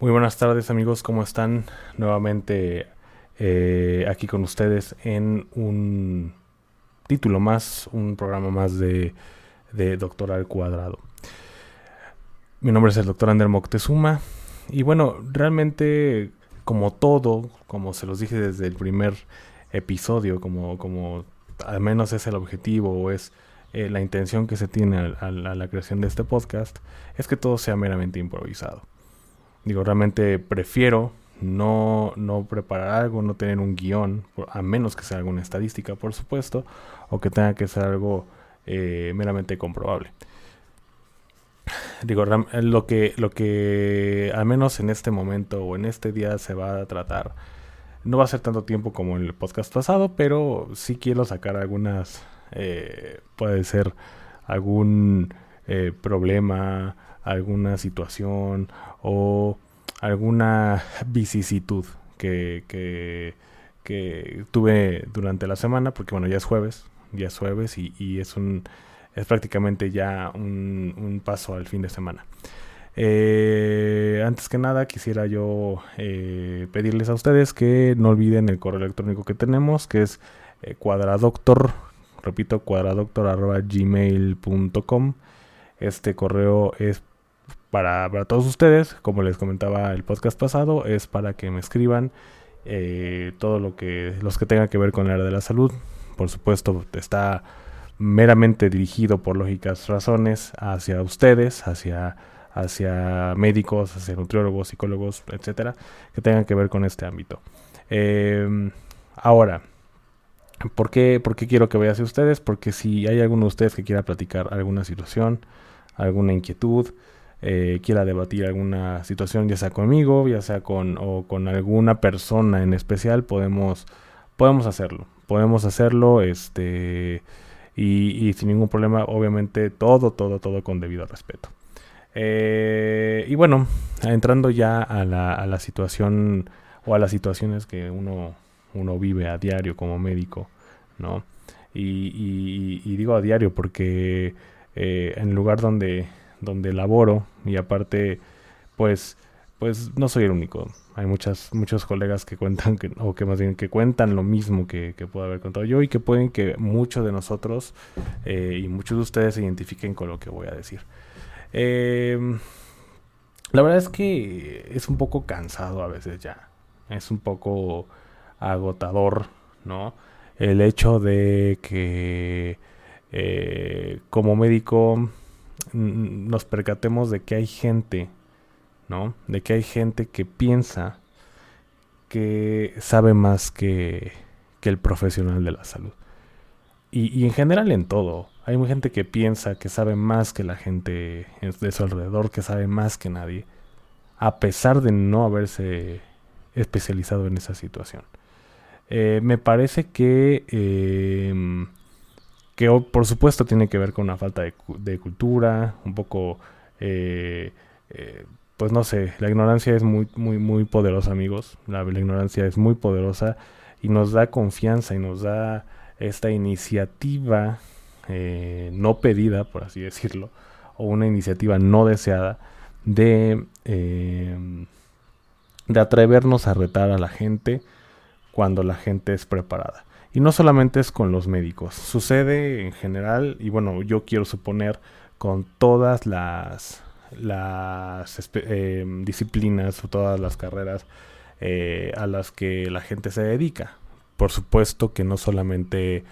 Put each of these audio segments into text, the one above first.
Muy buenas tardes amigos, ¿cómo están? Nuevamente eh, aquí con ustedes en un título más, un programa más de, de Doctor al Cuadrado. Mi nombre es el doctor Ander Moctezuma y bueno, realmente como todo, como se los dije desde el primer episodio, como, como al menos es el objetivo o es eh, la intención que se tiene a la creación de este podcast, es que todo sea meramente improvisado. Digo, realmente prefiero no, no preparar algo, no tener un guion, a menos que sea alguna estadística, por supuesto, o que tenga que ser algo eh, meramente comprobable. Digo, lo que, lo que al menos en este momento o en este día se va a tratar, no va a ser tanto tiempo como en el podcast pasado, pero sí quiero sacar algunas, eh, puede ser algún eh, problema, alguna situación o alguna vicisitud que, que, tuve durante la semana, porque bueno, ya es jueves, ya es jueves y, es un es prácticamente ya un, paso al fin de semana. Eh, antes que nada, quisiera yo eh, pedirles a ustedes que no olviden el correo electrónico que tenemos, que es eh, cuadradoctor, repito, cuadradoctor.gmail.com. Este correo es para, todos ustedes, como les comentaba el podcast pasado, es para que me escriban eh, todo lo que los que tengan que ver con el área de la salud. Por supuesto, está meramente dirigido por lógicas razones hacia ustedes, hacia hacia médicos, hacia nutriólogos, psicólogos, etcétera, que tengan que ver con este ámbito. Em, ahora, ¿por qué, ¿por qué quiero que vaya hacia ustedes? Porque si hay alguno de ustedes que quiera platicar alguna situación, alguna inquietud, eh, quiera debatir alguna situación, ya sea conmigo, ya sea con, o con alguna persona en especial, podemos, podemos hacerlo. Podemos hacerlo, este, y, sin ningún problema, obviamente, todo, todo, todo con debido respeto. Eh, y bueno, entrando ya a la, a la situación o a las situaciones que uno, uno vive a diario como médico, ¿no? Y, digo a diario porque eh, en lugar donde, donde laboro y aparte pues pues no soy el único. Hay muchas, muchos colegas que cuentan, que, o que más bien que cuentan lo mismo que, puedo haber contado yo y que pueden que muchos de nosotros eh, y muchos de ustedes se identifiquen con lo que voy a decir. Em, la verdad es que es un poco cansado a veces ya. Es un poco agotador, ¿no? El hecho de que eh, como médico nos percatemos de que hay gente, ¿no? De que hay gente que piensa que sabe más que, el profesional de la salud. Y, en general en todo. Hay gente que piensa que sabe más que la gente de su alrededor, que sabe más que nadie, a pesar de no haberse especializado en esa situación. Eh, me parece que eh, que por supuesto tiene que ver con una falta de, cultura, un poco, eh, eh, pues no sé, la ignorancia es muy, muy, muy poderosa, amigos, la, ignorancia es muy poderosa y nos da confianza y nos da esta iniciativa eh, no pedida, por así decirlo, o una iniciativa no deseada de, de atrevernos a retar a la gente cuando la gente es preparada. Y no solamente es con los médicos, sucede en general, y bueno, yo quiero suponer con todas las, las em, disciplinas o todas las carreras eh, a las que la gente se dedica. Por supuesto que no solamente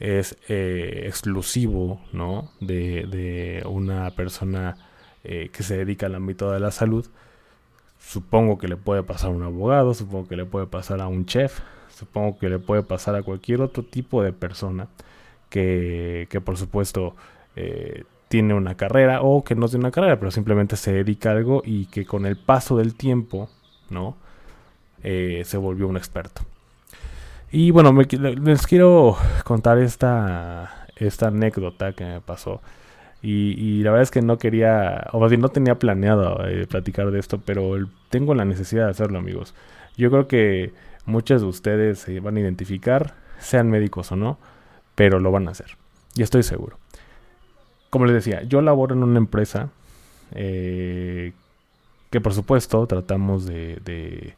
es eh, exclusivo ¿no? de, una persona eh, que se dedica al ámbito de la salud. Supongo que le puede pasar a un abogado, supongo que le puede pasar a un chef, supongo que le puede pasar a cualquier otro tipo de persona que, que por supuesto eh, tiene una carrera o que no tiene una carrera, pero simplemente se dedica a algo y que con el paso del tiempo, ¿no? Eh, se volvió un experto. Y bueno, les quiero contar esta, esta anécdota que me pasó. Y, la verdad es que no quería, o no tenía planeado eh, platicar de esto, pero tengo la necesidad de hacerlo, amigos. Yo creo que Muchos de ustedes se van a identificar, sean médicos o no, pero lo van a hacer. Y estoy seguro. Como les decía, yo laboro en una empresa eh, que por supuesto tratamos de,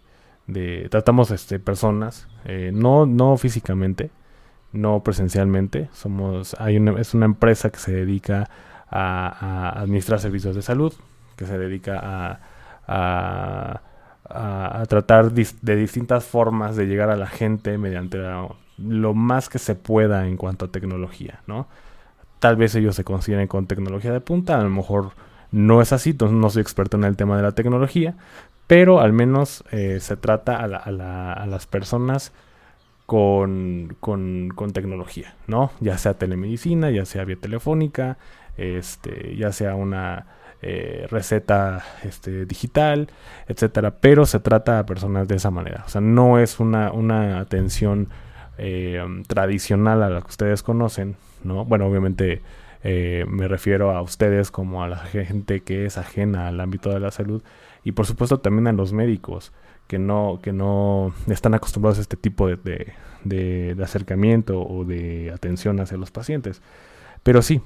de, tratamos este, personas, eh, no, no físicamente, no presencialmente, somos, hay una, es una empresa que se dedica a, administrar servicios de salud, que se dedica a, a, a tratar de distintas formas de llegar a la gente mediante lo más que se pueda en cuanto a tecnología, ¿no? Tal vez ellos se consideren con tecnología de punta, a lo mejor no es así, no soy experto en el tema de la tecnología, pero al menos eh, se trata a, a, las personas con, con, tecnología, ¿no? Ya sea telemedicina, ya sea vía telefónica, este, ya sea una eh, receta este, digital, etcétera. Pero se trata a personas de esa manera. O sea, no es una, una atención eh, tradicional a la que ustedes conocen, ¿no? Bueno, obviamente eh, me refiero a ustedes como a la gente que es ajena al ámbito de la salud y por supuesto también a los médicos que no, que no están acostumbrados a este tipo de, de, acercamiento o de atención hacia los pacientes. Pero sí,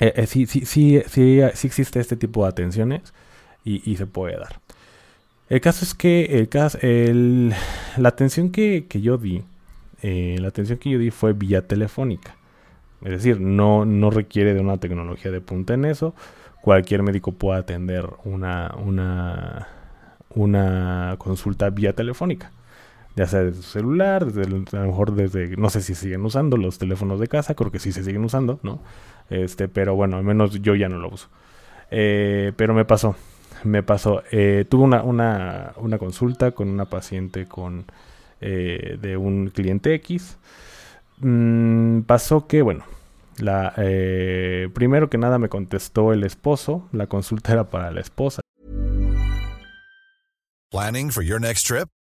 eh, eh, sí, sí, sí, sí, existe este tipo de atenciones y, se puede dar. El caso es que el caso, el, la atención que, que yo di, la atención que yo di fue vía telefónica. Es decir, no, no requiere de una tecnología de punta en eso. Cualquier médico puede atender una, una, una consulta vía telefónica. Ya sea desde su celular, desde a lo mejor desde, no sé si siguen usando los teléfonos de casa, creo que sí se siguen usando, ¿no? Este, pero bueno, al menos yo ya no lo uso. Eh, pero me pasó, me pasó. Eh, tuve una, una, una, consulta con una paciente con, eh, de un cliente X. Mm, pasó que, bueno, la, primero que nada me contestó el esposo, la consulta era para la esposa. Planning for your next trip?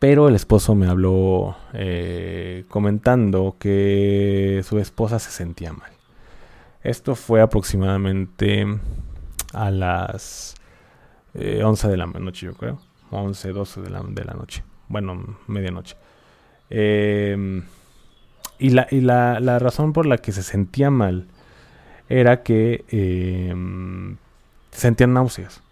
Pero el esposo me habló eh, comentando que su esposa se sentía mal. Esto fue aproximadamente a las 11 eh, de la noche, yo creo. 11, 12 de la, de la noche. Bueno, medianoche. Em, y la, y la, la, razón por la que se sentía mal era que eh, sentían náuseas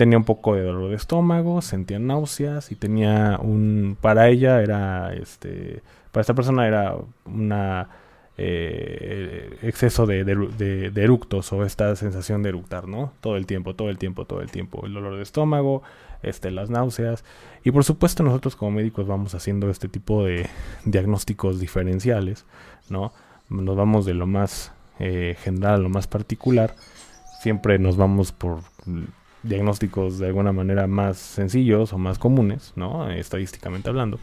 tenía un poco de dolor de estómago, sentía náuseas y tenía un, para ella era, este, para esta persona era una eh, exceso de, de, eructos o esta sensación de eructar, ¿no? Todo el tiempo, todo el tiempo, todo el tiempo, el dolor de estómago, este, las náuseas y por supuesto nosotros como médicos vamos haciendo este tipo de diagnósticos diferenciales, ¿no? Nos vamos de lo más eh, general a lo más particular, siempre nos vamos por diagnósticos de alguna manera más sencillos o más comunes, ¿no? Estadísticamente hablando.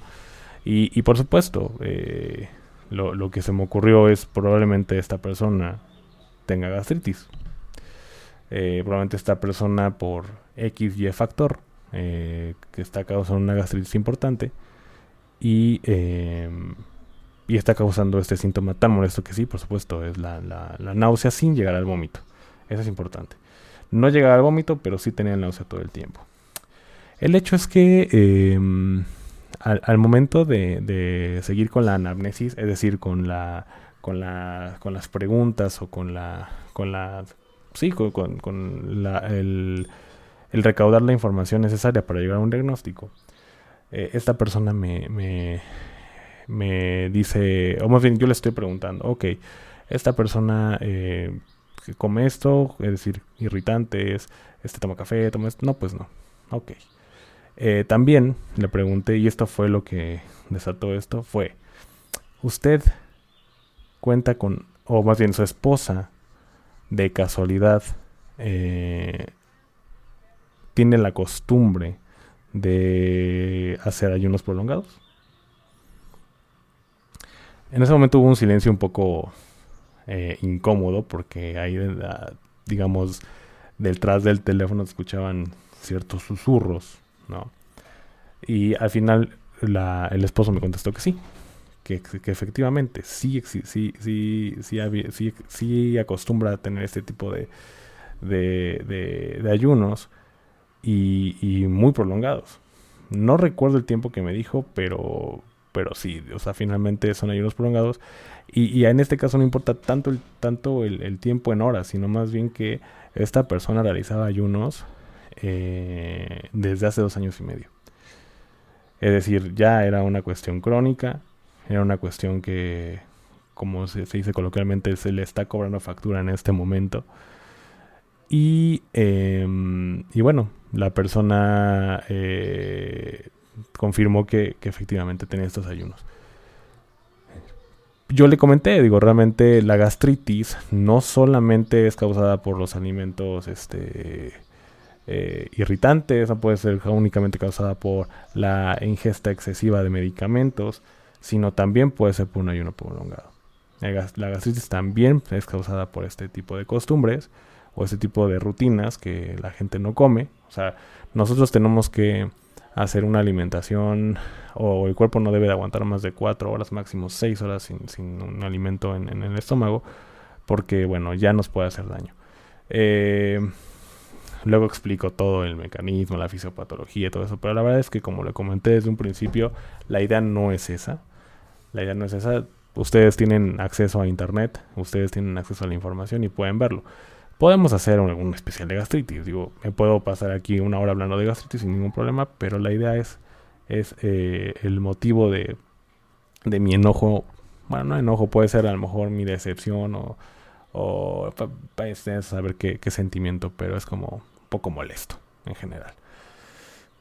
Y, por supuesto, eh, lo, que se me ocurrió es probablemente esta persona tenga gastritis. Eh, probablemente esta persona por X y factor eh, que está causando una gastritis importante y y está causando este síntoma tan molesto que sí, por supuesto, es la, náusea sin llegar al vómito. Eso es importante. No llegar al vómito, pero sí tener náusea todo el tiempo. El hecho es que em, al, momento de, seguir con la anamnesis, es decir, con la con la con las preguntas o con la con la sí con, con, el, el, recaudar la información necesaria para llegar a un diagnóstico, eh, esta persona me, me, me, dice, o más bien yo le estoy preguntando, ok, esta persona eh, come esto, es decir, irritantes, este toma café, toma esto, no, pues no, ok. Eh, también le pregunté, y esto fue lo que desató esto, fue, ¿usted cuenta con, o más bien su esposa, de casualidad, eh, tiene la costumbre de hacer ayunos prolongados? En ese momento hubo un silencio un poco eh, incómodo porque ahí, digamos, detrás del teléfono escuchaban ciertos susurros, ¿no? Y al final el esposo me contestó que sí, que, efectivamente sí, sí, sí, sí, acostumbra a tener este tipo de, de, ayunos y, muy prolongados. No recuerdo el tiempo que me dijo, pero, pero sí, o sea, finalmente son ayunos prolongados. Y, en este caso no importa tanto, el, tanto el, tiempo en horas, sino más bien que esta persona realizaba ayunos eh, desde hace dos años y medio. Es decir, ya era una cuestión crónica, era una cuestión que, como se, dice coloquialmente, se le está cobrando factura en este momento. Y, em, y bueno, la persona eh, confirmó que, efectivamente tenía estos ayunos. Yo le comenté, digo, realmente la gastritis no solamente es causada por los alimentos este, eh, irritantes, no puede ser únicamente causada por la ingesta excesiva de medicamentos, sino también puede ser por un ayuno prolongado. La gastritis también es causada por este tipo de costumbres o este tipo de rutinas que la gente no come. O sea, nosotros tenemos que hacer una alimentación o el cuerpo no debe de aguantar más de 4 horas, máximo 6 horas sin, un alimento en, el estómago porque, bueno, ya nos puede hacer daño. Eh, luego explico todo el mecanismo, la fisiopatología y todo eso, pero la verdad es que como le comenté desde un principio, la idea no es esa. La idea no es esa. Ustedes tienen acceso a internet, ustedes tienen acceso a la información y pueden verlo. Podemos hacer un, especial de gastritis. Digo, me puedo pasar aquí una hora hablando de gastritis sin ningún problema, pero la idea es, es eh, el motivo de, de mi enojo. Bueno, no enojo, puede ser a lo mejor mi decepción o, o para saber qué, qué sentimiento, pero es como un poco molesto en general.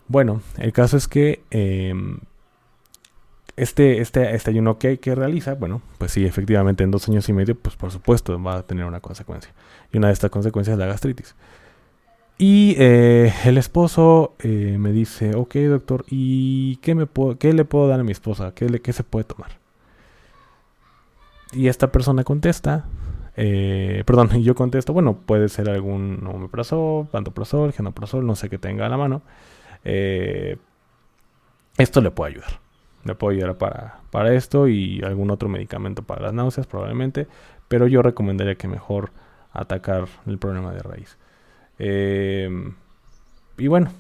Bueno, el caso es que em, este, este, este ayuno que, realiza, bueno, pues sí, efectivamente en dos años y medio, pues por supuesto va a tener una consecuencia. Y una de estas consecuencias es la gastritis. Y eh, el esposo eh, me dice, ok doctor, ¿y qué, me qué le puedo dar a mi esposa? ¿Qué, qué se puede tomar? Y esta persona contesta, eh, perdón, yo contesto, bueno, puede ser algún omeprazol, pantoprazol, genoprazol, no sé qué tenga a la mano. esto le puede ayudar le puedo ayudar para, para esto y algún otro medicamento para las náuseas probablemente, pero yo recomendaría que mejor atacar el problema de raíz. Em, y bueno,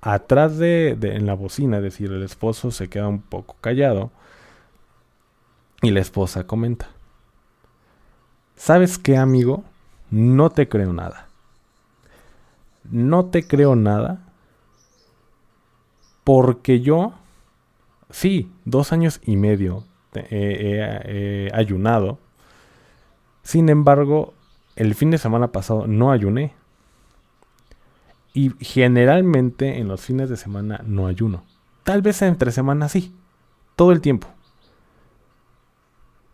atrás de, en la bocina, es decir, el esposo se queda un poco callado y la esposa comenta, ¿sabes qué amigo? No te creo nada. No te creo nada porque yo sí, dos años y medio he ayunado. Sin embargo, el fin de semana pasado no ayuné. Y generalmente en los fines de semana no ayuno. Tal vez entre semanas sí. Todo el tiempo.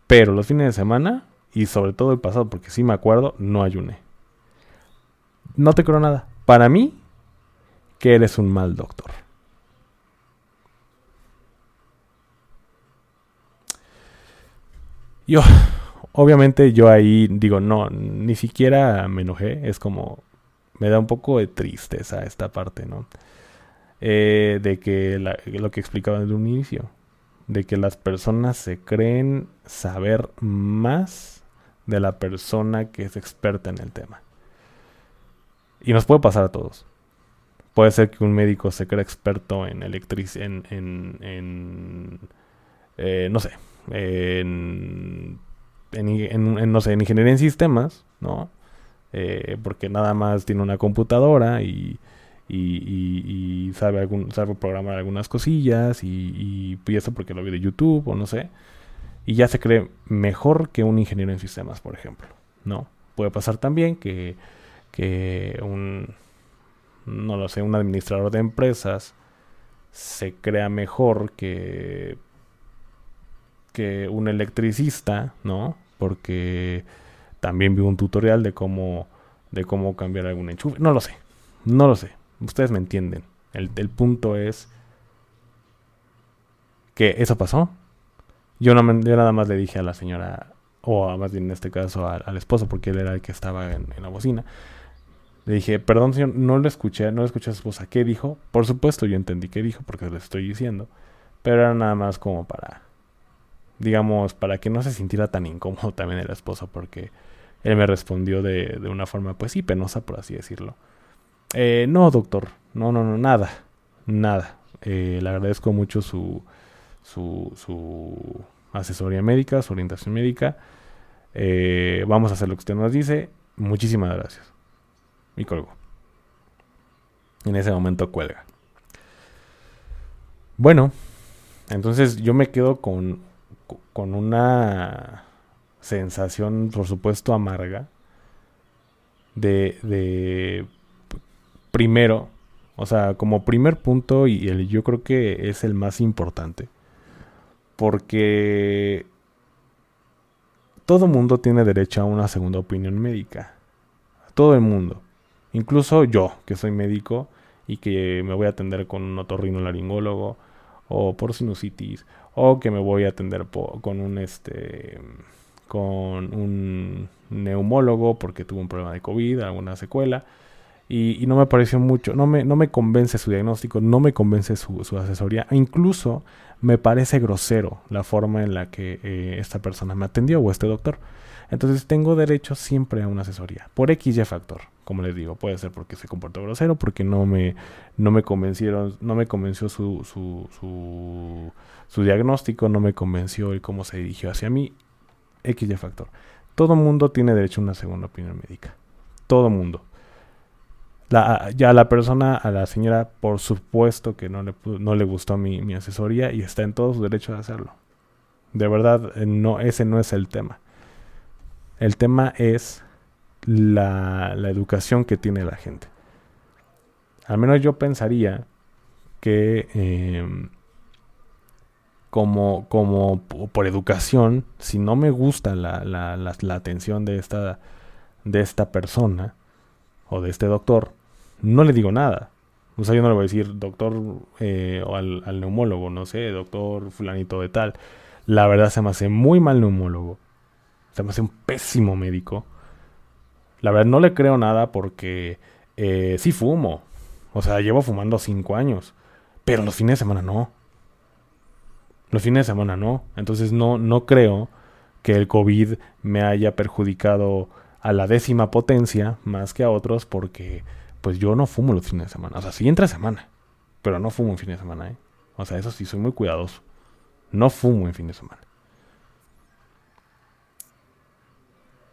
Pero los fines de semana, y sobre todo el pasado, porque sí me acuerdo, no ayuné. No te creo nada. Para mí, que eres un mal doctor. Yo, obviamente yo ahí digo, no, ni siquiera me enojé, es como, me da un poco de tristeza esta parte, ¿no? Eh, de que lo que explicaba desde un inicio. de que las personas se creen saber más de la persona que es experta en el tema. Y nos puede pasar a todos. Puede ser que un médico se crea experto en electricidad, en, eh, no sé, en, en, no sé, en ingeniería en sistemas, ¿no? Eh, porque nada más tiene una computadora y, y, sabe, algún, sabe programar algunas cosillas y, y, eso porque lo vi de YouTube o no sé. Y ya se cree mejor que un ingeniero en sistemas, por ejemplo, ¿no? Puede pasar también que, que un, no lo sé, un administrador de empresas se crea mejor que que un electricista, ¿no? Porque también vi un tutorial de cómo de cómo cambiar algún enchufe. No lo sé. No lo sé. Ustedes me entienden. El, punto es que eso pasó. Yo, no, nada más le dije a la señora, o más bien en este caso al, esposo, porque él era el que estaba en, en, la bocina. Le dije, perdón señor, no lo escuché, no lo escuché a su esposa. ¿Qué dijo? Por supuesto yo entendí qué dijo, porque le estoy diciendo. Pero era nada más como para digamos, para que no se sintiera tan incómodo también el esposo, porque él me respondió de, de una forma, pues sí, penosa, por así decirlo. Eh, no, doctor, no, no, no, nada, nada. Eh, le agradezco mucho su, su, su asesoría médica, su orientación médica. Eh, vamos a hacer lo que usted nos dice. Muchísimas gracias. Y colgo. En ese momento cuelga. Bueno, entonces yo me quedo con con una sensación, por supuesto, amarga. De, de primero, o sea, como primer punto, y el, yo creo que es el más importante, porque todo mundo tiene derecho a una segunda opinión médica. Todo el mundo. Incluso yo, que soy médico y que me voy a atender con un otorrinolaringólogo o por sinusitis o que me voy a atender con un este con un neumólogo porque tuvo un problema de COVID, alguna secuela. Y, no me pareció mucho, no me, no me convence su diagnóstico, no me convence su, asesoría. E incluso me parece grosero la forma en la que eh, esta persona me atendió o este doctor. Entonces tengo derecho siempre a una asesoría, por X factor, como les digo, puede ser porque se comportó grosero, porque no me, no me convencieron, no me convenció su, su, su, su diagnóstico, no me convenció el cómo se dirigió hacia mí, X factor. Todo mundo tiene derecho a una segunda opinión médica. Todo mundo. La, ya la persona, a la señora, por supuesto que no le, no le gustó mi, mi asesoría y está en todo su derecho de hacerlo. De verdad, eh, no, ese no es el tema. El tema es la, educación que tiene la gente. Al menos yo pensaría que em, como, como por educación, si no me gusta la, la, la, atención de esta, de esta persona o de este doctor, no le digo nada. O sea, yo no le voy a decir doctor eh, o al, al, neumólogo, no sé, doctor fulanito de tal. La verdad se me hace muy mal neumólogo. Se me hace un pésimo médico. La verdad no le creo nada porque eh, sí fumo. O sea, llevo fumando cinco años. Pero los fines de semana no. Los fines de semana no. Entonces no, no creo que el COVID me haya perjudicado a la décima potencia más que a otros porque pues yo no fumo los fines de semana. O sea, sí entre semana. Pero no fumo en fines de semana, ¿eh? O sea, eso sí, soy muy cuidadoso. No fumo en fin de semana.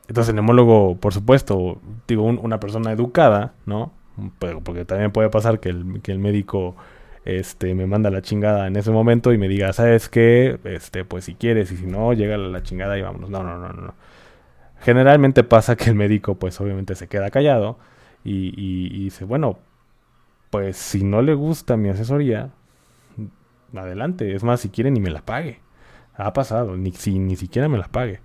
Entonces el neumólogo, por supuesto, digo, una persona educada, ¿no? Pero, porque también puede pasar que el, que el médico este, me manda la chingada en ese momento y me diga, ¿sabes qué? Este, pues si quieres y si no, llega la chingada y vámonos. No, no, no, no. Generalmente pasa que el médico, pues obviamente se queda callado y, y, y dice, bueno, pues si no le gusta mi asesoría, adelante. Es más, si quiere ni me la pague. Ha pasado, ni, si, ni siquiera me la pague.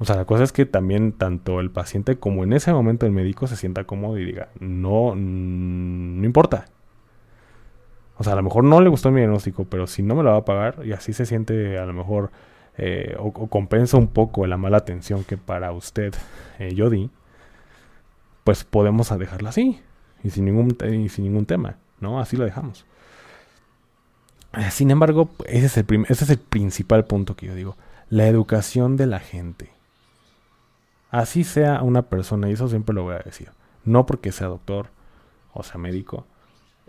O sea, la cosa es que también tanto el paciente como en ese momento el médico se sienta cómodo y diga, no, no importa. O sea, a lo mejor no le gustó mi diagnóstico, pero si no me lo va a pagar y así se siente a lo mejor eh, o, compensa un poco la mala atención que para usted eh, yo di, pues podemos dejarla así y sin ningún, y sin ningún tema, ¿no? Así lo dejamos. Sin embargo, ese es, el ese es el principal punto que yo digo. La educación de la gente. Así sea una persona, y eso siempre lo voy a decir. No porque sea doctor o sea médico,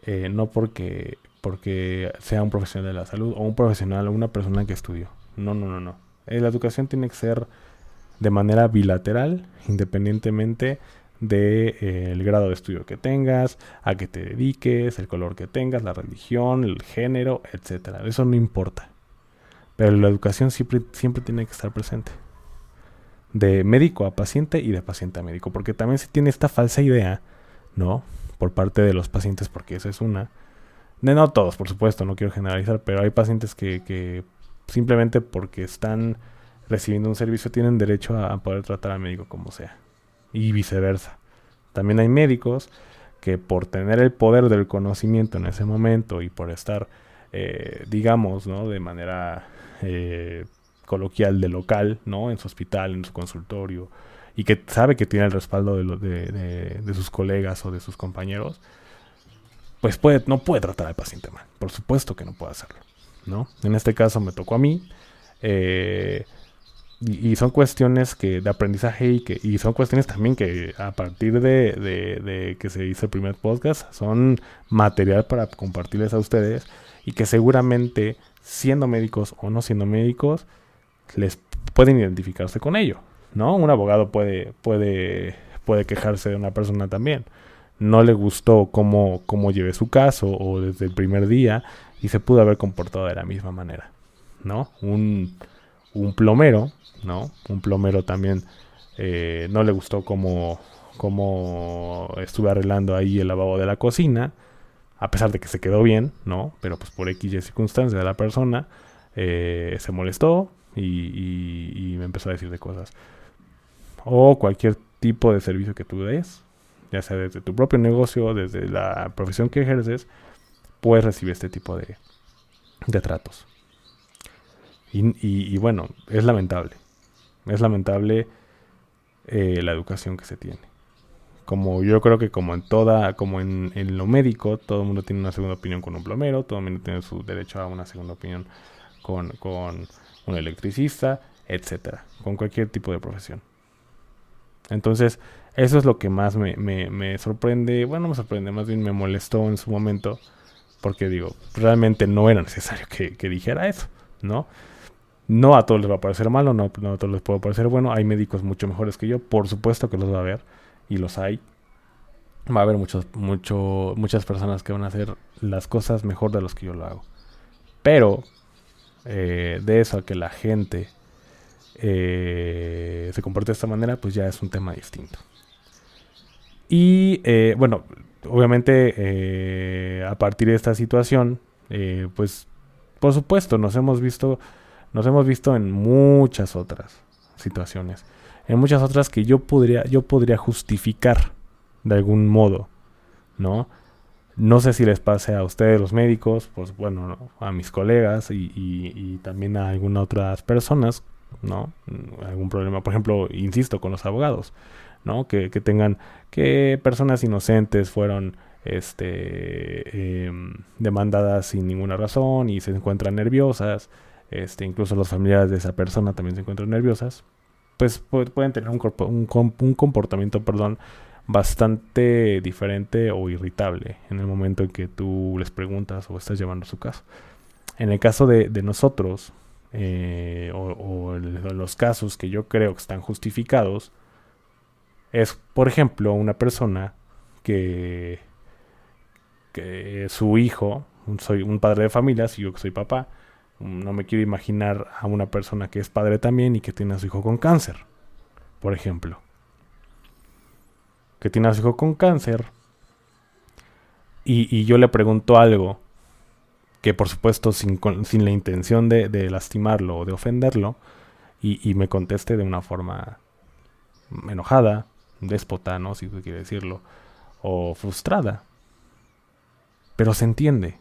eh, no porque, porque sea un profesional de la salud o un profesional o una persona que estudió. No, no, no, no. Eh, la educación tiene que ser de manera bilateral, independientemente del de, eh, grado de estudio que tengas, a qué te dediques, el color que tengas, la religión, el género, etcétera. Eso no importa. Pero la educación siempre, siempre tiene que estar presente. De médico a paciente y de paciente a médico. Porque también se tiene esta falsa idea, ¿no? Por parte de los pacientes, porque esa es una. De no todos, por supuesto, no quiero generalizar, pero hay pacientes que, que simplemente porque están recibiendo un servicio tienen derecho a, poder tratar al médico como sea. Y viceversa. También hay médicos que por tener el poder del conocimiento en ese momento y por estar, eh, digamos, ¿no? de manera eh, coloquial de local, ¿no? en su hospital, en su consultorio, y que sabe que tiene el respaldo de, de, sus colegas o de sus compañeros, pues puede, no puede tratar al paciente mal. Por supuesto que no puede hacerlo. ¿no? En este caso me tocó a mí. Eh, y, son cuestiones que de aprendizaje y que y son cuestiones también que a partir de, de, que se hizo el primer podcast son material para compartirles a ustedes y que seguramente siendo médicos o no siendo médicos les pueden identificarse con ello no un abogado puede puede puede quejarse de una persona también no le gustó cómo, cómo llevé su caso o desde el primer día y se pudo haber comportado de la misma manera no un, un plomero ¿no? Un plomero también eh, no le gustó como, como estuve arreglando ahí el lavabo de la cocina, a pesar de que se quedó bien, ¿no? Pero pues por X y circunstancia de la persona eh, se molestó y, me empezó a decir de cosas. O cualquier tipo de servicio que tú des, ya sea desde tu propio negocio, desde la profesión que ejerces, puedes recibir este tipo de, de tratos. y, bueno, es lamentable. Es lamentable eh, la educación que se tiene. Como yo creo que como en toda, como en, lo médico, todo el mundo tiene una segunda opinión con un plomero, todo el mundo tiene su derecho a una segunda opinión con, con un electricista, etcétera, con cualquier tipo de profesión. Entonces, eso es lo que más me, me, sorprende, bueno, me sorprende, más bien me molestó en su momento, porque digo, realmente no era necesario que, dijera eso, ¿no? No a todos les va a parecer malo, no, a todos les puede parecer bueno. Hay médicos mucho mejores que yo, por supuesto que los va a haber, y los hay. Va a haber muchos, mucho, muchas personas que van a hacer las cosas mejor de los que yo lo hago. Pero eh, de eso a que la gente eh, se comporte de esta manera, pues ya es un tema distinto. Y eh, bueno, obviamente a partir de esta situación, pues por supuesto nos hemos visto nos hemos visto en muchas otras situaciones. En muchas otras que yo podría, yo podría justificar de algún modo, ¿no? No sé si les pase a ustedes los médicos, pues bueno, a mis colegas y, también a algunas otras personas, ¿no? Algún problema, por ejemplo, insisto, con los abogados, ¿no? Que, tengan, que personas inocentes fueron este, em, demandadas sin ninguna razón y se encuentran nerviosas este, incluso los familiares de esa persona también se encuentran nerviosas, pues pueden tener un, un, comportamiento, perdón, bastante diferente o irritable en el momento en que tú les preguntas o estás llevando su caso. En el caso de, nosotros, eh, o, los casos que yo creo que están justificados, es, por ejemplo, una persona que, que su hijo, soy un padre de familia, si yo que soy papá, no me quiero imaginar a una persona que es padre también y que tiene a su hijo con cáncer, por ejemplo. Que tiene a su hijo con cáncer y, yo le pregunto algo que por supuesto sin, sin la intención de, lastimarlo o de ofenderlo y, me conteste de una forma enojada, déspota, ¿no? Si quiere decirlo, o frustrada. Pero se entiende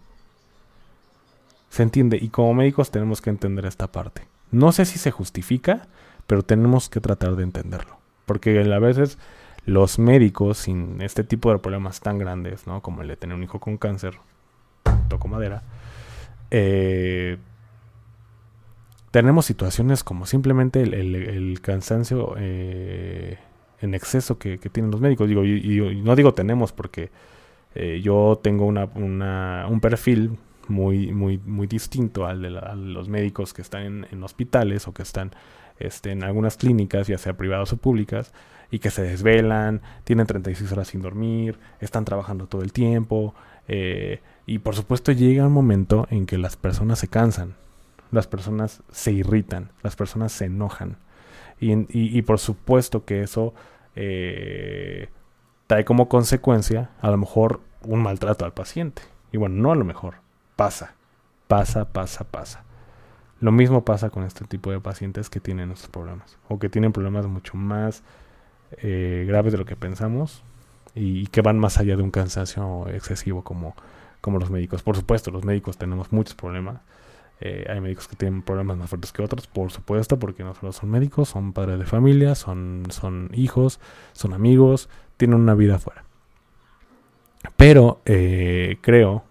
se entiende y como médicos tenemos que entender esta parte. No sé si se justifica, pero tenemos que tratar de entenderlo. Porque a veces los médicos sin este tipo de problemas tan grandes, ¿no? Como el de tener un hijo con cáncer, toco madera, eh, tenemos situaciones como simplemente el, cansancio eh, en exceso que, tienen los médicos. Digo, y, no digo tenemos porque eh, yo tengo una, un perfil muy, muy, muy distinto al de los médicos que están en, hospitales o que están este, en algunas clínicas, ya sea privadas o públicas, y que se desvelan, tienen 36 horas sin dormir, están trabajando todo el tiempo, eh, y por supuesto llega un momento en que las personas se cansan, las personas se irritan, las personas se enojan. Y, por supuesto que eso eh, trae como consecuencia a lo mejor un maltrato al paciente. Y bueno, no a lo mejor, pasa, pasa, pasa, pasa. Lo mismo pasa con este tipo de pacientes que tienen estos problemas o que tienen problemas mucho más eh, graves de lo que pensamos y, que van más allá de un cansancio excesivo como, como los médicos. Por supuesto, los médicos tenemos muchos problemas eh, hay médicos que tienen problemas más fuertes que otros, por supuesto, porque no solo son médicos, son padres de familia, son, son hijos, son amigos, tienen una vida afuera. Pero eh, creo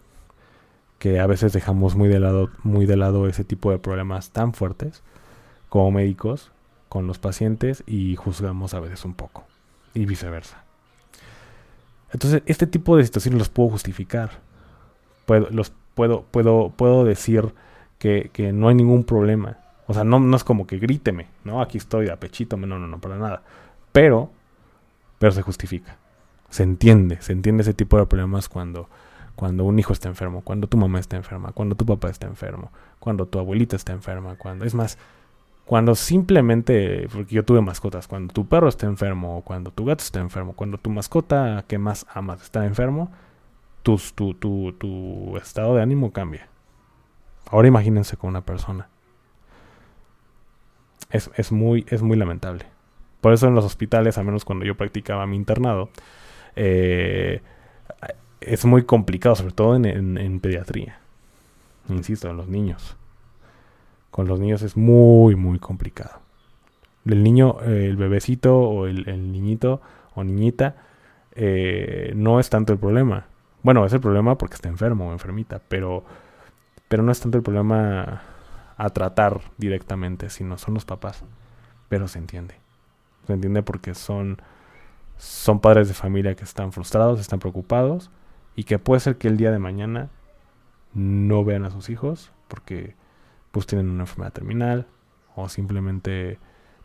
que a veces dejamos muy de lado, muy de lado ese tipo de problemas tan fuertes como médicos con los pacientes y juzgamos a veces un poco y viceversa. Entonces, este tipo de situaciones los puedo justificar. Puedo, los puedo, puedo, puedo decir que, que no hay ningún problema. O sea, no, no es como que gríteme, ¿no? Aquí estoy a pechito, no, no, no, para nada. Pero, pero se justifica. Se entiende, se entiende ese tipo de problemas cuando, cuando un hijo está enfermo, cuando tu mamá está enferma, cuando tu papá está enfermo, cuando tu abuelita está enferma, cuando, es más, cuando simplemente, porque yo tuve mascotas, cuando tu perro está enfermo, cuando tu gato está enfermo, cuando tu mascota que más amas está enfermo, tu, tu, tu, tu estado de ánimo cambia. Ahora imagínense con una persona. Es, muy, es muy lamentable. Por eso en los hospitales, al menos cuando yo practicaba mi internado, eh, es muy complicado, sobre todo en, pediatría. Insisto, en los niños. Con los niños es muy, muy complicado. El niño, el bebecito o el, niñito o niñita, eh, no es tanto el problema. Bueno, es el problema porque está enfermo o enfermita, pero pero no es tanto el problema a tratar directamente, sino son los papás. Pero se entiende. Se entiende porque son, son padres de familia que están frustrados, están preocupados y que puede ser que el día de mañana no vean a sus hijos porque pues tienen una enfermedad terminal o simplemente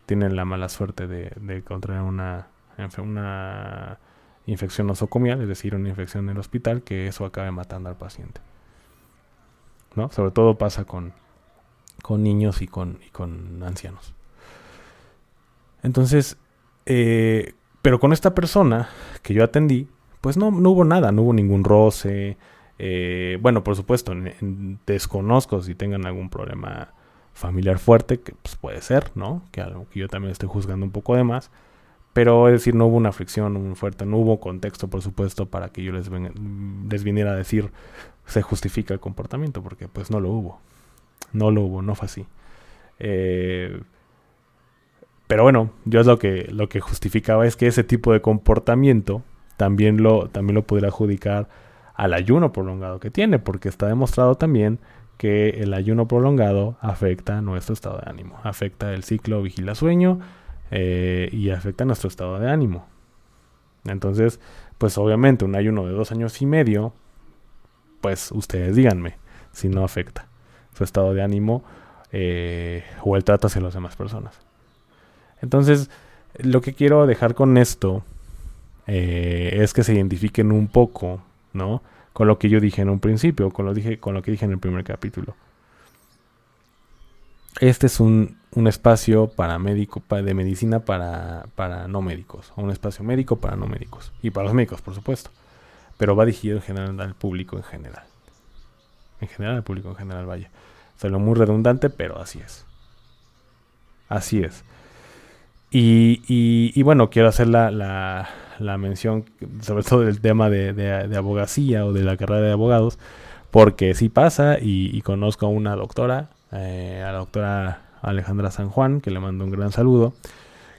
tienen la mala suerte de, contraer una, una infección nosocomial, es decir, una infección en el hospital, que eso acabe matando al paciente. ¿no? Sobre todo pasa con, con niños y con, y con ancianos. Entonces, eh, pero con esta persona que yo atendí, pues no, no hubo nada, no hubo ningún roce. Eh, bueno, por supuesto, desconozco si tengan algún problema familiar fuerte, que pues puede ser, ¿no? Que algo que yo también estoy juzgando un poco de más. Pero es decir, no hubo una fricción muy fuerte, no hubo contexto, por supuesto, para que yo les, les viniera a decir se justifica el comportamiento, porque pues no lo hubo. No lo hubo, no fue así. Eh, pero bueno, yo es lo que, lo que justificaba es que ese tipo de comportamiento también lo, también lo pudiera adjudicar al ayuno prolongado que tiene, porque está demostrado también que el ayuno prolongado afecta nuestro estado de ánimo, afecta el ciclo vigila-sueño eh, y afecta nuestro estado de ánimo. Entonces, pues obviamente un ayuno de dos años y medio pues ustedes díganme si no afecta su estado de ánimo eh, o el trato hacia las demás personas. Entonces, lo que quiero dejar con esto eh, es que se identifiquen un poco, ¿no? Con lo que yo dije en un principio, con lo, dije, con lo que dije en el primer capítulo. Este es un, un espacio para médico, de medicina para, para no médicos, un espacio médico para no médicos y para los médicos, por supuesto pero va dirigido en general al público en general. En general al público en general, vaya. lo muy redundante, pero así es. Así es. Y, y, bueno, quiero hacer la, la, mención sobre todo del tema de, de, abogacía o de la carrera de abogados, porque sí pasa y, conozco a una doctora, eh, a la doctora Alejandra San Juan, que le mando un gran saludo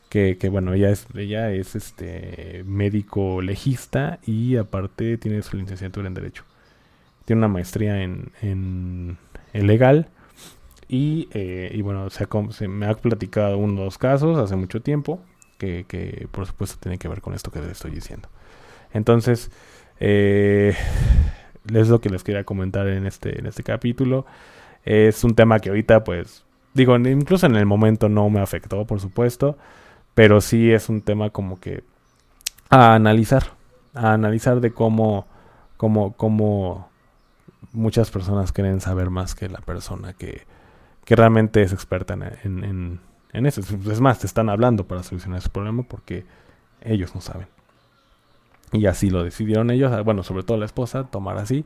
que, bueno, ella es, ella es este médico legista y aparte tiene su licenciatura en Derecho. Tiene una maestría en, en, legal. Y, y bueno, se, se, me ha platicado unos casos hace mucho tiempo que, por supuesto tiene que ver con esto que les estoy diciendo. Entonces, eh, es lo que les quería comentar en este, en este capítulo. Es un tema que ahorita, pues, digo, incluso en el momento no me afectó, por supuesto, pero sí es un tema como que a analizar, a analizar de cómo, cómo, cómo muchas personas quieren saber más que la persona que, que realmente es experta en, eso. Es más, te están hablando para solucionar ese problema porque ellos no saben. Y así lo decidieron ellos, ah, bueno, sobre todo la esposa, tomar así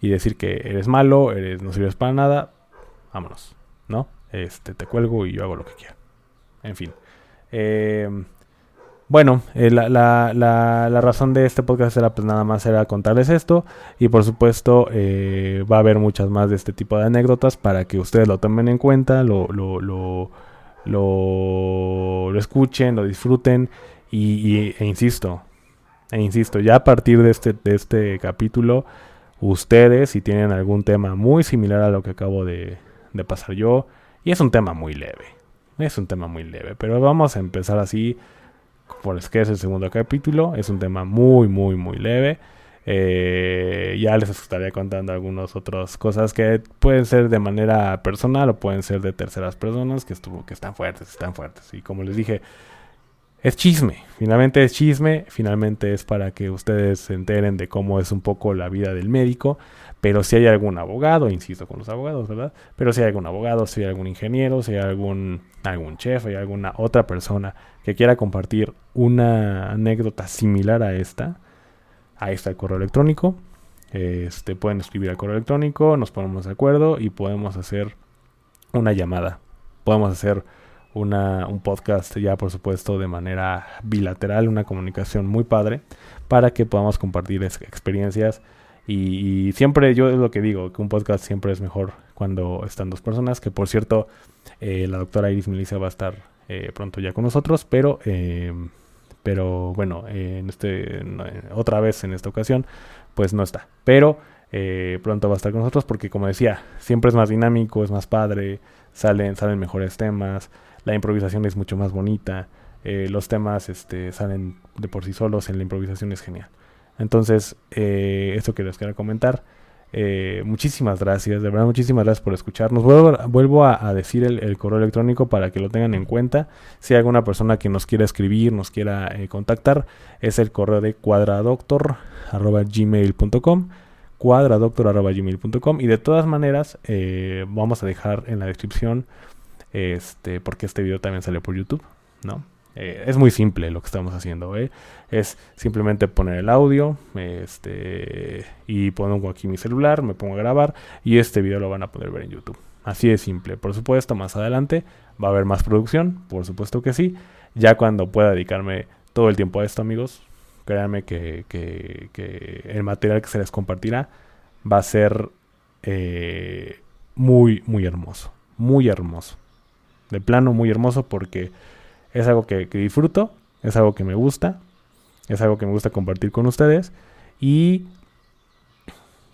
y decir que eres malo, eres, no sirves para nada, vámonos, ¿no? Este, te cuelgo y yo hago lo que quiera. En fin. Em, bueno, eh, la, la, la, razón de este podcast era pues nada más era contarles esto y por supuesto eh, va a haber muchas más de este tipo de anécdotas para que ustedes lo tomen en cuenta, lo, lo, lo, lo, escuchen, lo disfruten y, e insisto, e insisto, ya a partir de este, de este capítulo, ustedes, si tienen algún tema muy similar a lo que acabo de, pasar yo, y es un tema muy leve, es un tema muy leve, pero vamos a empezar así, por es que es el segundo capítulo, es un tema muy, muy, muy leve. Eh, ya les estaría contando algunas otras cosas que pueden ser de manera personal o pueden ser de terceras personas que estuvo que están fuertes, están fuertes. Y como les dije, es chisme, finalmente es chisme, finalmente es para que ustedes se enteren de cómo es un poco la vida del médico, pero si hay algún abogado, insisto con los abogados, ¿verdad? Pero si hay algún abogado, si hay algún ingeniero, si hay algún, algún chef, hay alguna otra persona que quiera compartir una anécdota similar a esta, ahí está el correo electrónico, este, pueden escribir al correo electrónico, nos ponemos de acuerdo y podemos hacer una llamada, podemos hacer una, un podcast ya por supuesto de manera bilateral, una comunicación muy padre para que podamos compartir experiencias. Y, siempre yo es lo que digo, que un podcast siempre es mejor cuando están dos personas, que por cierto eh, la doctora Iris Melissa va a estar eh, pronto ya con nosotros, pero, eh, pero bueno, en este, otra vez en esta ocasión pues no está, pero pronto va a estar con nosotros porque como decía, siempre es más dinámico, es más padre, salen, salen mejores temas la improvisación es mucho más bonita, eh, los temas este, salen de por sí solos, en la improvisación es genial. Entonces, eh, esto que les quiero comentar. Eh, muchísimas gracias, de verdad muchísimas gracias por escucharnos. Vuelvo, a, decir el, correo electrónico para que lo tengan en cuenta. Si hay alguna persona que nos quiera escribir, nos quiera contactar, es el correo de cuadradoctor.gmail.com cuadradoctor.gmail.com y de todas maneras vamos a dejar en la descripción este, porque este video también sale por YouTube, ¿no? Eh, es muy simple lo que estamos haciendo, ¿eh? Es simplemente poner el audio, este, y pongo aquí mi celular, me pongo a grabar, y este video lo van a poder ver en YouTube. Así de simple. Por supuesto, más adelante va a haber más producción, por supuesto que sí. Ya cuando pueda dedicarme todo el tiempo a esto, amigos, créanme que, que, el material que se les compartirá va a ser eh, muy, muy hermoso. Muy hermoso de plano muy hermoso porque es algo que, disfruto, es algo que me gusta, es algo que me gusta compartir con ustedes y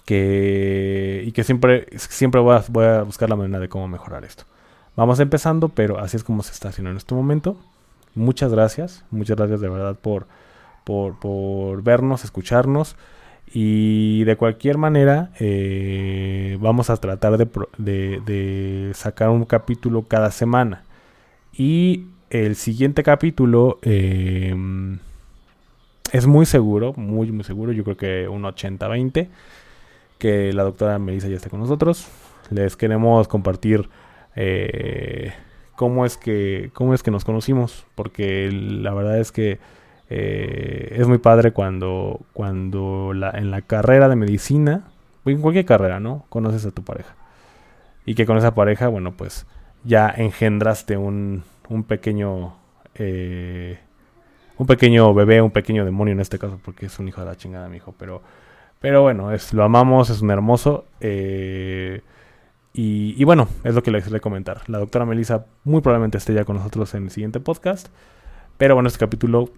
que, y que siempre, siempre voy, a, voy a buscar la manera de cómo mejorar esto. Vamos empezando, pero así es como se está haciendo en este momento. Muchas gracias, muchas gracias de verdad por, por, por vernos, escucharnos. Y de cualquier manera, eh, vamos a tratar de, sacar un capítulo cada semana. Y el siguiente capítulo em, es muy seguro, muy, muy seguro. Yo creo que un 80-20. Que la doctora Melissa ya está con nosotros. Les queremos compartir eh, cómo, es que, cómo es que nos conocimos. Porque la verdad es que eh, es muy padre cuando, cuando en la carrera de medicina, en cualquier carrera, ¿no? Conoces a tu pareja. Y que con esa pareja, bueno, pues ya engendraste un, un pequeño... Eh, un pequeño bebé, un pequeño demonio en este caso, porque es un hijo de la chingada, mi hijo. Pero, pero bueno, es, lo amamos, es un hermoso. Eh, y, bueno, es lo que les quería comentar. La doctora Melissa muy probablemente esté ya con nosotros en el siguiente podcast. Pero bueno, este capítulo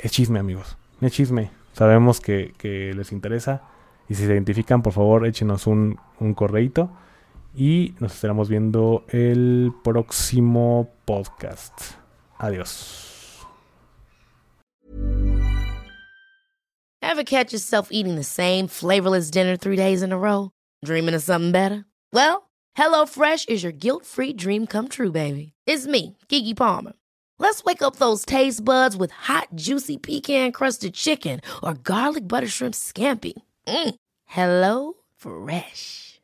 es chisme, amigos. Es chisme. Sabemos que, les interesa. Y si se identifican, por favor, échenos un, un correíto. Y nos estaremos viendo el próximo podcast. Adiós. Ever catch yourself eating the same flavorless dinner three days in a row? Dreaming of something better? Well, HelloFresh is your guilt-free dream come true, baby. It's me, Kiki Palmer. Let's wake up those taste buds with hot, juicy pecan-crusted chicken or garlic butter shrimp scampi. Mm. Hello Fresh.